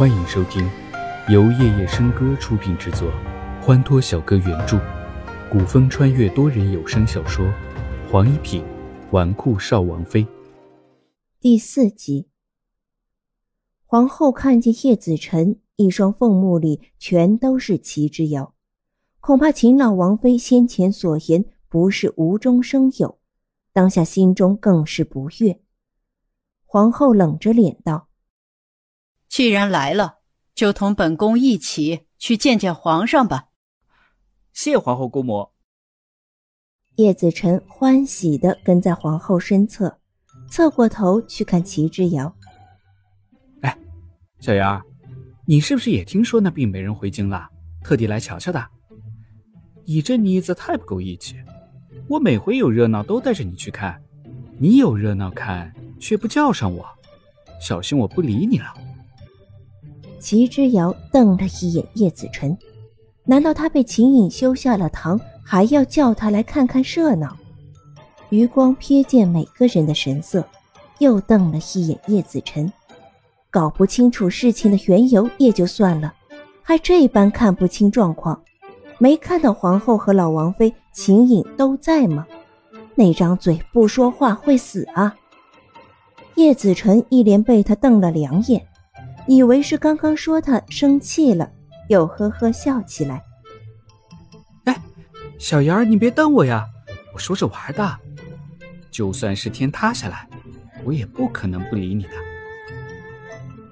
欢迎收听，由夜夜笙歌出品制作，欢脱小哥原著，古风穿越多人有声小说《黄一品纨绔少王妃》第四集。皇后看见叶子辰一双凤目里全都是齐之遥，恐怕秦老王妃先前所言不是无中生有，当下心中更是不悦。皇后冷着脸道。既然来了，就同本宫一起去见见皇上吧。谢皇后姑母。叶子辰欢喜的跟在皇后身侧，侧过头去看齐之遥。哎，小杨，你是不是也听说那病美人回京了，特地来瞧瞧的？你这妮子太不够义气，我每回有热闹都带着你去看，你有热闹看却不叫上我，小心我不理你了。齐之遥瞪了一眼叶子辰，难道他被秦颖修下了堂，还要叫他来看看热闹？余光瞥见每个人的神色，又瞪了一眼叶子辰，搞不清楚事情的缘由也就算了，还这般看不清状况，没看到皇后和老王妃秦颖都在吗？那张嘴不说话会死啊！叶子辰一连被他瞪了两眼。以为是刚刚说他生气了，又呵呵笑起来。哎，小瑶儿，你别瞪我呀！我说着玩的。就算是天塌下来，我也不可能不理你的。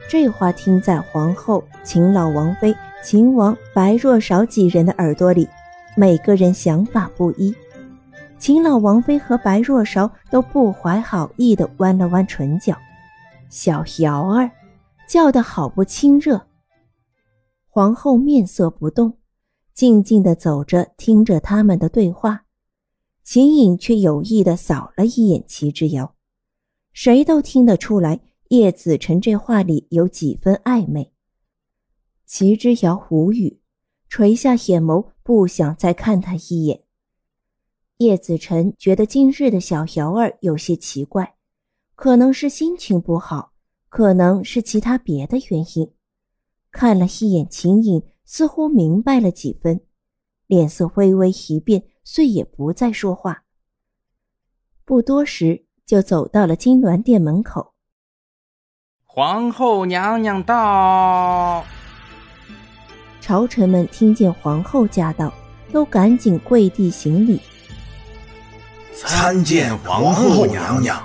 这话听在皇后、秦老王妃、秦王、白若少几人的耳朵里，每个人想法不一。秦老王妃和白若少都不怀好意的弯了弯唇角。小瑶儿。叫得好不亲热。皇后面色不动，静静的走着，听着他们的对话。秦颖却有意的扫了一眼齐之遥，谁都听得出来，叶子辰这话里有几分暧昧。齐之遥无语，垂下眼眸，不想再看他一眼。叶子辰觉得今日的小瑶儿有些奇怪，可能是心情不好。可能是其他别的原因，看了一眼秦颖，似乎明白了几分，脸色微微一变，遂也不再说话。不多时，就走到了金銮殿门口。皇后娘娘到！朝臣们听见皇后驾到，都赶紧跪地行礼。参见皇后娘娘，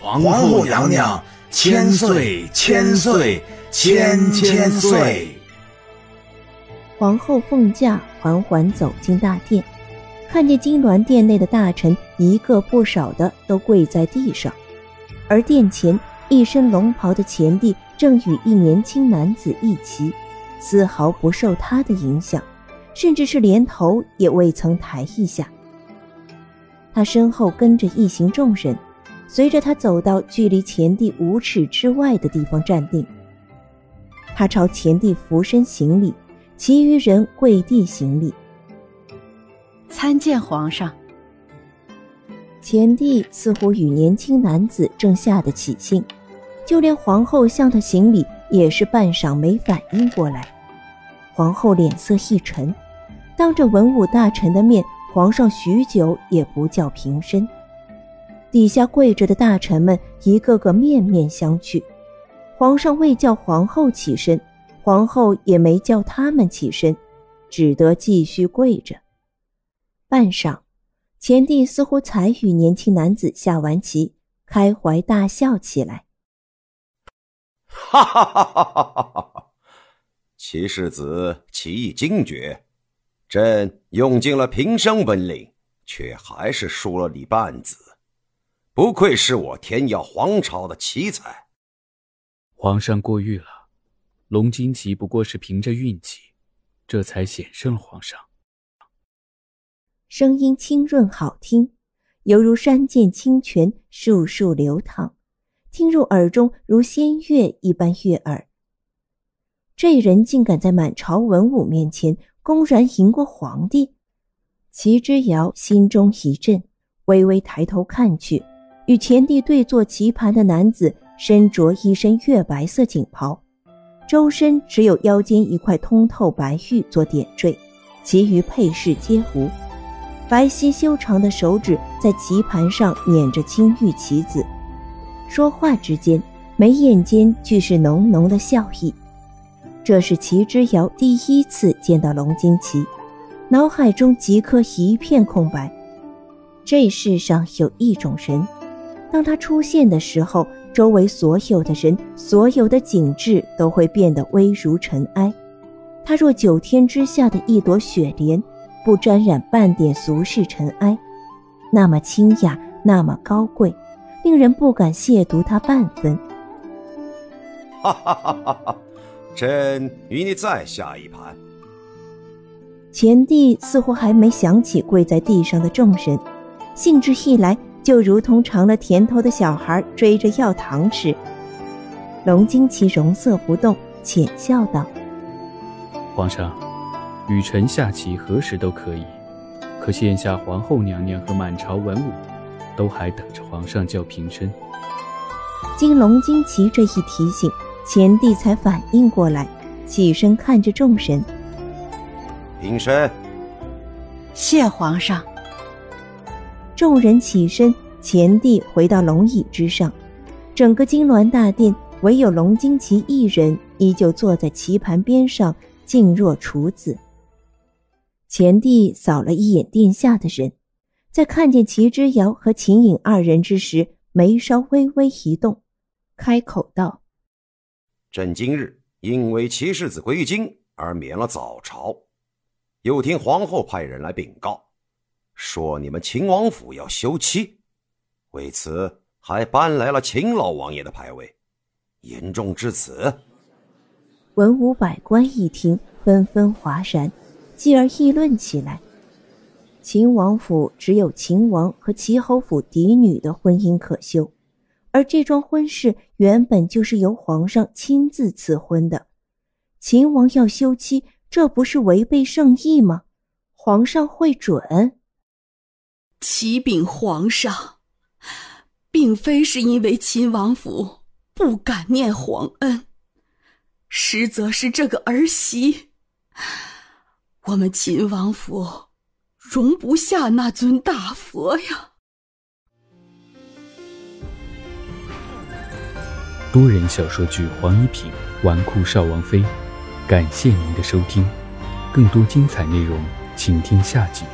皇后娘娘。千岁，千岁，千千岁！皇后凤驾缓缓走进大殿，看见金銮殿内的大臣一个不少的都跪在地上，而殿前一身龙袍的前帝正与一年轻男子一齐，丝毫不受他的影响，甚至是连头也未曾抬一下。他身后跟着一行众人。随着他走到距离前帝五尺之外的地方站定，他朝前帝俯身行礼，其余人跪地行礼。参见皇上。前帝似乎与年轻男子正下得起兴，就连皇后向他行礼也是半晌没反应过来。皇后脸色一沉，当着文武大臣的面，皇上许久也不叫平身。底下跪着的大臣们一个个面面相觑，皇上未叫皇后起身，皇后也没叫他们起身，只得继续跪着。半晌，前帝似乎才与年轻男子下完棋，开怀大笑起来：“哈哈哈哈哈哈！齐世子棋艺精绝，朕用尽了平生本领，却还是输了你半子。”不愧是我天耀皇朝的奇才。皇上过誉了，龙金奇不过是凭着运气，这才险胜了皇上。声音清润好听，犹如山涧清泉，簌簌流淌，听入耳中如仙乐一般悦耳。这人竟敢在满朝文武面前公然赢过皇帝，齐之遥心中一震，微微抬头看去。与前帝对坐棋盘的男子身着一身月白色锦袍，周身只有腰间一块通透白玉做点缀，其余配饰皆无。白皙修长的手指在棋盘上捻着青玉棋子，说话之间，眉眼间俱是浓浓的笑意。这是齐之遥第一次见到龙金奇，脑海中即刻一片空白。这世上有一种人，当他出现的时候，周围所有的人、所有的景致都会变得微如尘埃。他若九天之下的一朵雪莲。不沾染半点俗世尘埃，那么清雅，那么高贵，令人不敢亵渎他半分。哈哈哈哈哈！朕与你再下一盘。前帝似乎还没想起跪在地上的众人，兴致一来，就如同尝了甜头的小孩追着要糖吃。龙金奇容色不动，浅笑道：“皇上。”与臣下棋何时都可以，可现下皇后娘娘和满朝文武都还等着皇上叫平身。经龙金奇这一提醒，前帝才反应过来，起身看着众神。平身。谢皇上。众人起身，前帝回到龙椅之上，整个金銮大殿唯有龙金奇一人依旧坐在棋盘边上，静若处子。前帝扫了一眼殿下的人，在看见齐之遥和秦颖二人之时，眉梢微微一动，开口道：“朕今日因为齐世子归京而免了早朝，又听皇后派人来禀告，说你们秦王府要休妻，为此还搬来了秦老王爷的牌位，言重至此。”文武百官一听，纷纷哗然。继而议论起来。秦王府只有秦王和齐侯府嫡女的婚姻可修，而这桩婚事原本就是由皇上亲自赐婚的。秦王要休妻，这不是违背圣意吗？皇上会准？启禀皇上，并非是因为秦王府不敢念皇恩，实则是这个儿媳。我们秦王府容不下那尊大佛呀！多人小说剧《黄一品纨绔少王妃》，感谢您的收听，更多精彩内容，请听下集。